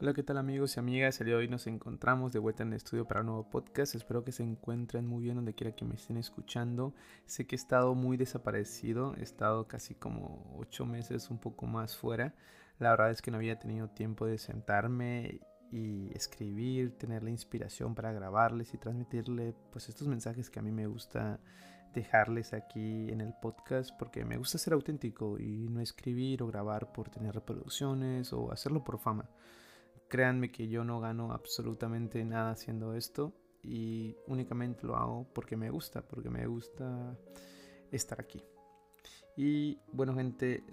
Hola, ¿qué tal amigos y amigas? El día de hoy nos encontramos de vuelta en el estudio para un nuevo podcast. Espero que se encuentren muy bien donde quiera que me estén escuchando. Sé que he estado muy desaparecido, he estado casi como ocho meses un poco más fuera. La verdad es que no había tenido tiempo de sentarme y escribir, tener la inspiración para grabarles y transmitirle pues estos mensajes que a mí me gusta dejarles aquí en el podcast porque me gusta ser auténtico y no escribir o grabar por tener reproducciones o hacerlo por fama. Créanme que yo no gano absolutamente nada haciendo esto y únicamente lo hago porque me gusta, porque me gusta estar aquí. Y bueno gente,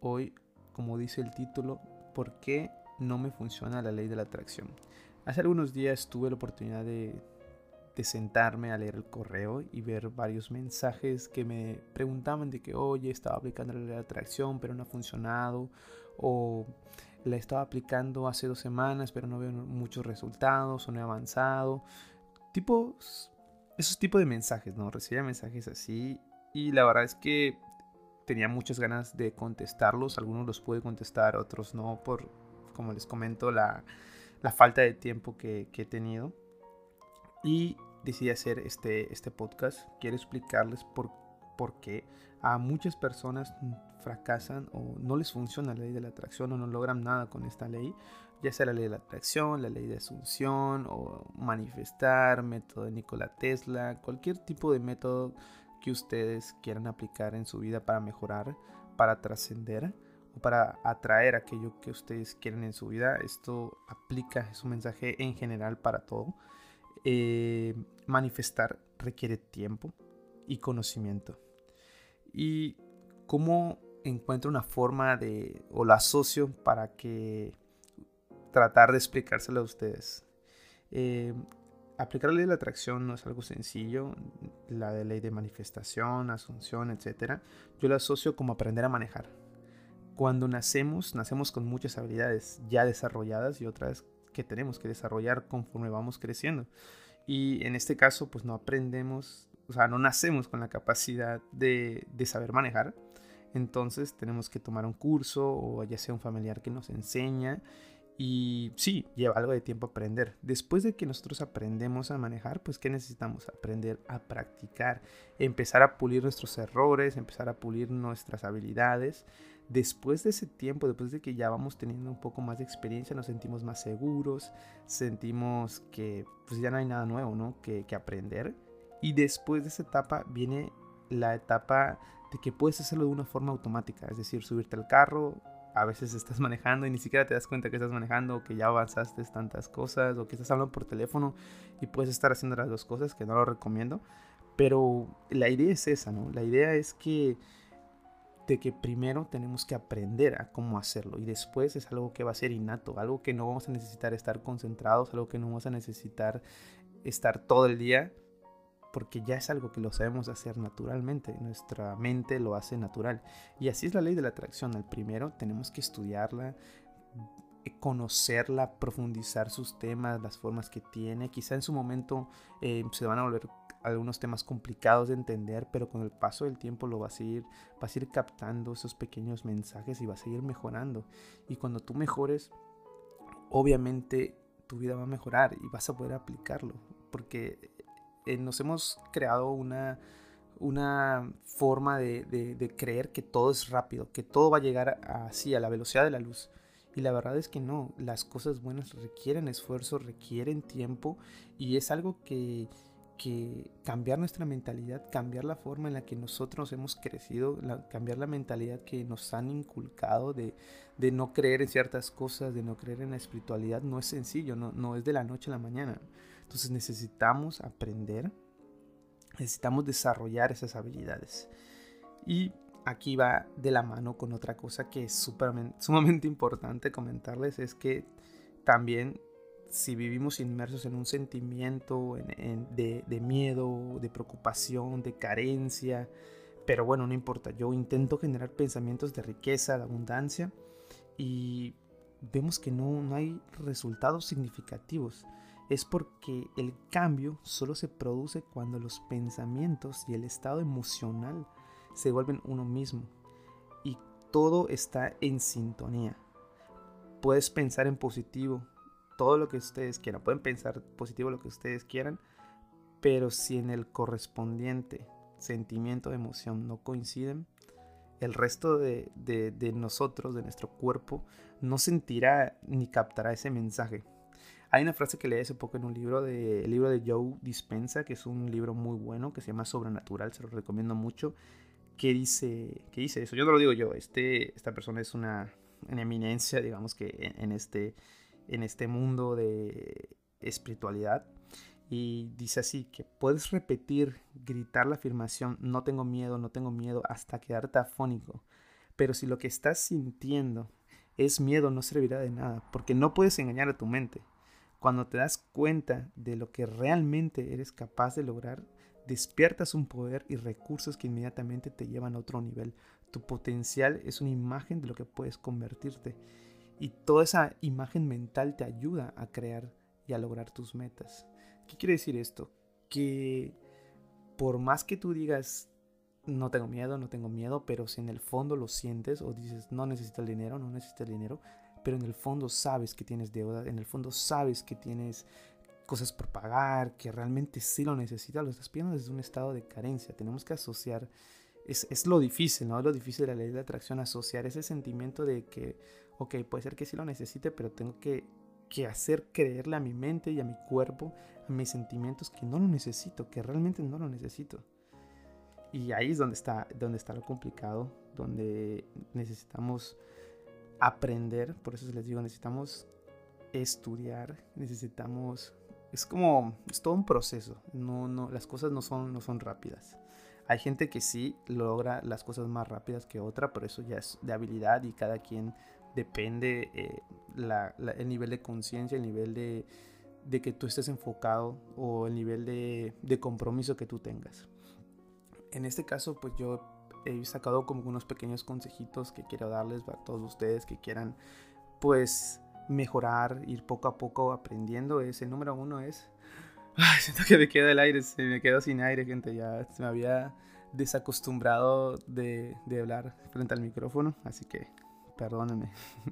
hoy, como dice el título, ¿por qué no me funciona la ley de la atracción? Hace algunos días tuve la oportunidad de, sentarme a leer el correo y ver varios mensajes que me preguntaban de que, oye, estaba aplicando la ley de la atracción, pero no ha funcionado, o la estaba aplicando hace dos semanas, pero no veo muchos resultados o no he avanzado. Tipos, esos tipos de mensajes, ¿no? Recibía mensajes así y la verdad es que tenía muchas ganas de contestarlos. Algunos los pude contestar, otros no, por, como les comento, la, la falta de tiempo que, que, he tenido. Y decidí hacer este, este podcast. Quiero explicarles por, por qué a muchas personas fracasan o no les funciona la ley de la atracción o no logran nada con esta ley, ya sea la ley de la atracción, la ley de asunción o manifestar, método de Nikola Tesla, cualquier tipo de método que ustedes quieran aplicar en su vida para mejorar, para trascender o para atraer aquello que ustedes quieren en su vida. Esto aplica, es un mensaje en general para todo. Eh, manifestar requiere tiempo y conocimiento. Y cómo encuentro una forma de, o lo asocio para que tratar de explicárselo a ustedes. Eh, aplicar la ley de la atracción no es algo sencillo, la ley de manifestación, asunción, etc. Yo lo asocio como aprender a manejar. Cuando nacemos, nacemos con muchas habilidades ya desarrolladas y otras que tenemos que desarrollar conforme vamos creciendo. Y en este caso, pues no aprendemos, o sea, no nacemos con la capacidad de, de saber manejar, entonces tenemos que tomar un curso o ya sea un familiar que nos enseña. Y sí, lleva algo de tiempo aprender. Después de que nosotros aprendemos a manejar, pues ¿qué necesitamos? Aprender a practicar, empezar a pulir nuestros errores, empezar a pulir nuestras habilidades. Después de ese tiempo, después de que ya vamos teniendo un poco más de experiencia, nos sentimos más seguros, sentimos que pues ya no hay nada nuevo, ¿no? Que, que aprender. Y después de esa etapa viene la etapa de que puedes hacerlo de una forma automática, es decir, subirte al carro, a veces estás manejando y ni siquiera te das cuenta que estás manejando que ya avanzaste tantas cosas o que estás hablando por teléfono y puedes estar haciendo las dos cosas, que no lo recomiendo. Pero la idea es esa, ¿no? La idea es que de que primero tenemos que aprender a cómo hacerlo y después es algo que va a ser innato, algo que no vamos a necesitar estar concentrados, algo que no vamos a necesitar estar todo el día porque ya es algo que lo sabemos hacer naturalmente, nuestra mente lo hace natural. Y así es la ley de la atracción. Al primero tenemos que estudiarla, eh, conocerla, profundizar sus temas, las formas que tiene. Quizá en su momento eh, se van a volver algunos temas complicados de entender, pero con el paso del tiempo lo vas a ir, vas a ir captando esos pequeños mensajes y vas a ir mejorando. Y cuando tú mejores, obviamente tu vida va a mejorar y vas a poder aplicarlo, porque eh, nos hemos creado una, una forma de, creer que todo es rápido, que todo va a llegar así, a la velocidad de la luz. Y la verdad es que no, las cosas buenas requieren esfuerzo, requieren tiempo y es algo que, que cambiar nuestra mentalidad, cambiar la forma en la que nosotros hemos crecido, cambiar la mentalidad que nos han inculcado de, de, no creer en ciertas cosas, de no creer en la espiritualidad, no es sencillo, no, no es de la noche a la mañana. Entonces necesitamos aprender, necesitamos desarrollar esas habilidades. Y aquí va de la mano con otra cosa que es sumamente importante comentarles, es que también si vivimos inmersos en un sentimiento de, de, miedo, de preocupación, de carencia, pero bueno, no importa, yo intento generar pensamientos de riqueza, de abundancia y vemos que no, no hay resultados significativos es porque el cambio solo se produce cuando los pensamientos y el estado emocional se vuelven uno mismo y todo está en sintonía. puedes pensar en positivo todo lo que ustedes quieran. Pueden pensar positivo lo que ustedes quieran, pero si en el correspondiente sentimiento, emoción no coinciden, el resto de, nosotros, de nuestro cuerpo, no sentirá ni captará ese mensaje. Hay una frase que leí hace poco en un libro de, el libro de Joe Dispensa, que es un libro muy bueno, que se llama Sobrenatural, se lo recomiendo mucho, que dice, que dice eso. Yo no lo digo yo, este, esta persona es una, eminencia, digamos que en, este, en este mundo de espiritualidad. Y dice así, que puedes repetir, gritar la afirmación, no tengo miedo, no tengo miedo, hasta quedarte afónico. Pero si lo que estás sintiendo es miedo, no servirá de nada, porque no puedes engañar a tu mente. Cuando te das cuenta de lo que realmente eres capaz de lograr, despiertas un poder y recursos que inmediatamente te llevan a otro nivel. Tu potencial es una imagen de lo que puedes convertirte. Y toda esa imagen mental te ayuda a crear y a lograr tus metas. ¿Qué quiere decir esto? Que por más que tú digas, no tengo miedo, no tengo miedo, pero si en el fondo lo sientes o dices, no necesito el dinero, no necesito el dinero, pero en el fondo sabes que tienes deuda, en el fondo sabes que tienes cosas por pagar, que realmente sí lo necesitas, lo estás pidiendo desde un estado de carencia. Tenemos que asociar, es, es lo difícil, ¿no? Lo difícil de la ley de atracción, asociar ese sentimiento de que, ok, puede ser que sí lo necesite, pero tengo que, que hacer creerle a mi mente y a mi cuerpo mis sentimientos que no lo necesito, que realmente no lo necesito. Y ahí es donde está, donde está lo complicado, donde necesitamos aprender, por eso les digo, necesitamos estudiar, necesitamos, es como, es todo un proceso, no, no, las cosas no son, no son rápidas. Hay gente que sí logra las cosas más rápidas que otra, pero eso ya es de habilidad y cada quien depende eh, el nivel de conciencia, el nivel de, de que tú estés enfocado o el nivel de, de, compromiso que tú tengas. En este caso, pues yo he sacado como unos pequeños consejitos que quiero darles a todos ustedes que quieran, pues, mejorar, ir poco a poco aprendiendo. Es el número uno es... Ay, siento que me queda el aire, se me quedó sin aire, gente. Ya se me había desacostumbrado de, de hablar frente al micrófono, así que perdónenme.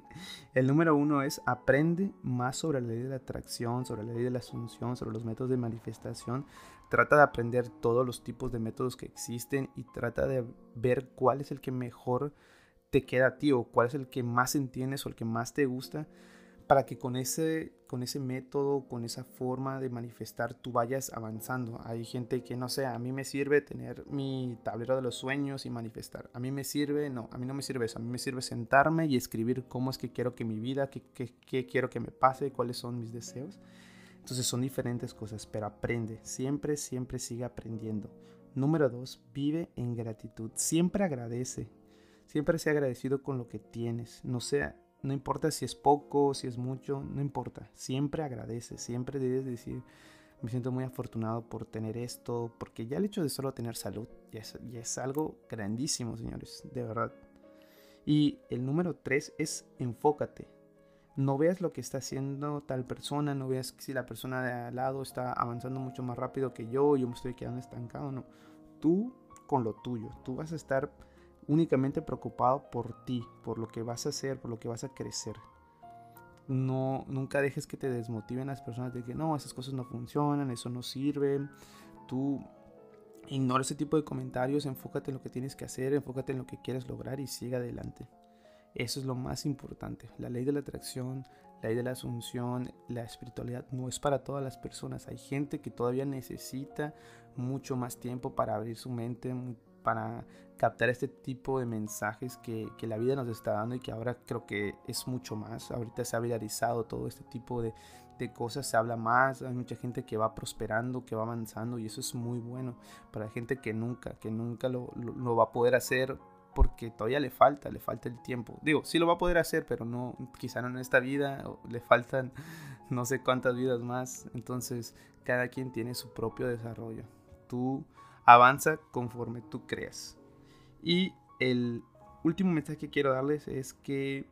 El número uno es aprende más sobre la ley de la atracción, sobre la ley de la asunción, sobre los métodos de manifestación. Trata de aprender todos los tipos de métodos que existen y trata de ver cuál es el que mejor te queda a ti o cuál es el que más entiendes o el que más te gusta para que con ese, con ese método, con esa forma de manifestar, tú vayas avanzando. Hay gente que, no sé, a mí me sirve tener mi tablero de los sueños y manifestar. A mí me sirve, no, a mí no me sirve eso. A mí me sirve sentarme y escribir cómo es que quiero que mi vida, qué, qué quiero que me pase, cuáles son mis deseos. Entonces son diferentes cosas, pero aprende. Siempre, siempre sigue aprendiendo. Número dos, vive en gratitud. Siempre agradece. Siempre sea agradecido con lo que tienes. No sea no importa si es poco, si es mucho, no importa. Siempre agradece, siempre debes decir, me siento muy afortunado por tener esto, porque ya el hecho de solo tener salud ya es, algo grandísimo, señores, de verdad. Y el número tres es enfócate. No veas lo que está haciendo tal persona, no veas si la persona de al lado está avanzando mucho más rápido que yo, yo me estoy quedando estancado, no. Tú con lo tuyo, tú vas a estar únicamente preocupado por ti, por lo que vas a hacer, por lo que vas a crecer. No, nunca dejes que te desmotiven las personas de que no, esas cosas no funcionan, eso no sirve. Tú ignora ese tipo de comentarios, enfócate en lo que tienes que hacer, enfócate en lo que quieres lograr y sigue adelante. Eso es lo más importante. La ley de la atracción, la ley de la asunción, la espiritualidad no es para todas las personas. Hay gente que todavía necesita mucho más tiempo para abrir su mente, para captar este tipo de mensajes que, que, la vida nos está dando y que ahora creo que es mucho más. Ahorita se ha viralizado todo este tipo de, de cosas, se habla más, hay mucha gente que va prosperando, que va avanzando y eso es muy bueno para gente que nunca, que nunca lo, lo, va a poder hacer porque todavía le falta, le falta el tiempo. Digo, sí lo va a poder hacer, pero no, quizá no en esta vida, le faltan no sé cuántas vidas más. Entonces, cada quien tiene su propio desarrollo. Tú avanza conforme tú creas. Y el último mensaje que quiero darles es que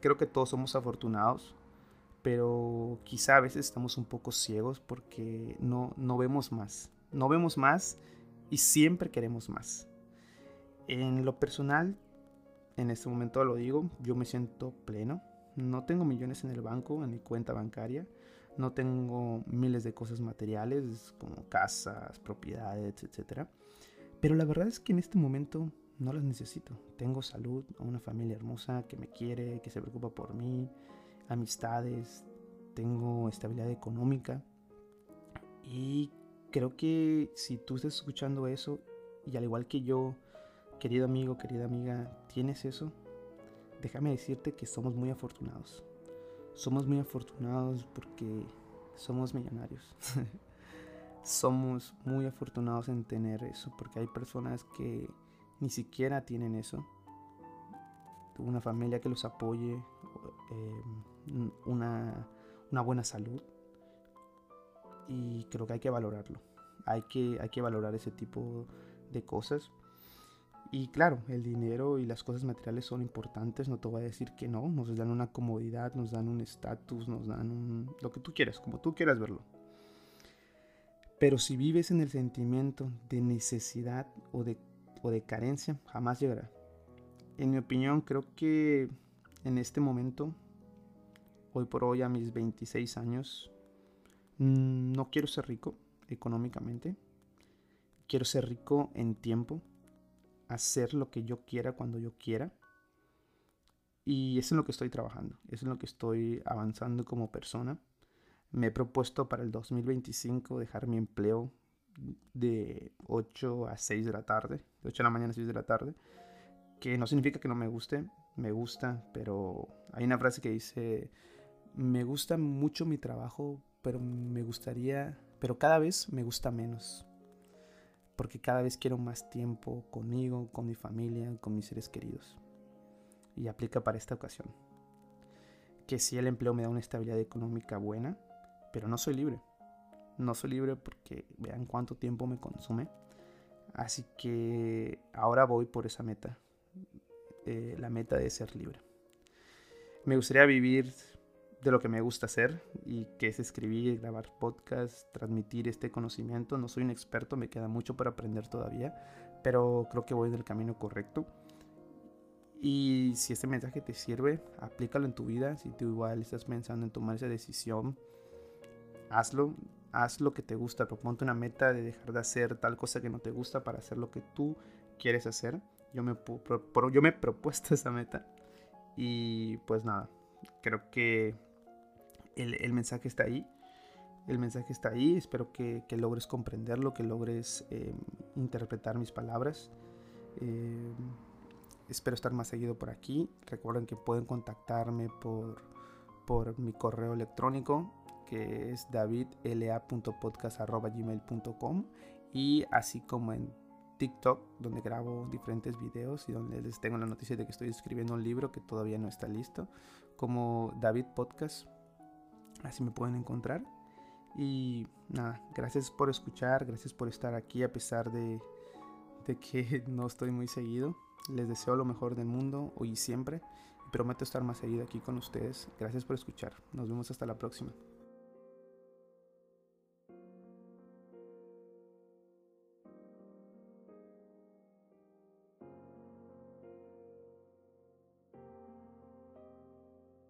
creo que todos somos afortunados, pero quizá a veces estamos un poco ciegos porque no, no vemos más. No vemos más y siempre queremos más. En lo personal, en este momento lo digo, yo me siento pleno, No tengo millones en el banco, en mi cuenta bancaria. No tengo miles de cosas materiales como casas, propiedades, etc. Pero la verdad es que en este momento no las necesito. Tengo salud, una familia hermosa que me quiere, que se preocupa por mí, amistades, tengo estabilidad económica. Y creo que si tú estás escuchando eso y al igual que yo, querido amigo, querida amiga, tienes eso, déjame decirte que somos muy afortunados. Somos muy afortunados porque somos millonarios. somos muy afortunados en tener eso porque hay personas que ni siquiera tienen eso. Una familia que los apoye, em, una, una, buena salud. Y creo que hay que valorarlo. Hay que, hay que valorar ese tipo de cosas. Y claro, el dinero y las cosas materiales son importantes, no te voy a decir que no, nos dan una comodidad, nos dan un estatus, nos dan un, lo que tú quieras, como tú quieras verlo. Pero si vives en el sentimiento de necesidad o de o de carencia jamás llegará. En mi opinión, creo que en este momento, hoy por hoy a mis 26 años, mm, no quiero ser rico económicamente. Quiero ser rico en tiempo, hacer lo que yo quiera cuando yo quiera. Y es en lo que estoy trabajando, es en lo que estoy avanzando como persona. Me he propuesto para el 2025 dejar mi empleo de 8 a 6 de la tarde, de 8 de la mañana a 6 de la tarde, que no significa que no me guste, me gusta, pero hay una frase que dice, me gusta mucho mi trabajo, pero me gustaría, pero cada vez me gusta menos, porque cada vez quiero más tiempo conmigo, con mi familia, con mis seres queridos. Y aplica para esta ocasión. Que si el empleo me da una estabilidad económica buena, pero no soy libre no soy libre porque vean cuánto tiempo me consume. Así que ahora voy por esa meta, eh, la meta de ser libre. Me gustaría vivir de lo que me gusta hacer y que es escribir, grabar podcasts, transmitir este conocimiento. No soy un experto, me queda mucho por aprender todavía, pero creo que voy en el camino correcto. Y si este mensaje te sirve, aplícalo en tu vida. Si tú igual estás pensando en tomar esa decisión, hazlo haz lo que te gusta, proponte una meta de dejar de hacer tal cosa que no te gusta para hacer lo que tú quieres hacer. Yo me, yo me he propuesto esa meta y pues nada, creo que el, mensaje está ahí. El mensaje está ahí, espero que, logres comprenderlo, que logres eh, interpretar mis palabras. Eh, espero estar más seguido por aquí. Recuerden que pueden contactarme por, por mi correo electrónico que es davidla.podcast.gmail.com y así como en TikTok, donde grabo diferentes videos y donde les tengo la noticia de que estoy escribiendo un libro que todavía no está listo, como David Podcast. Así me pueden encontrar. Y nada, gracias por escuchar, gracias por estar aquí a pesar de, de que no estoy muy seguido. Les deseo lo mejor del mundo hoy y siempre. Prometo estar más seguido aquí con ustedes. Gracias por escuchar. Nos vemos hasta la próxima.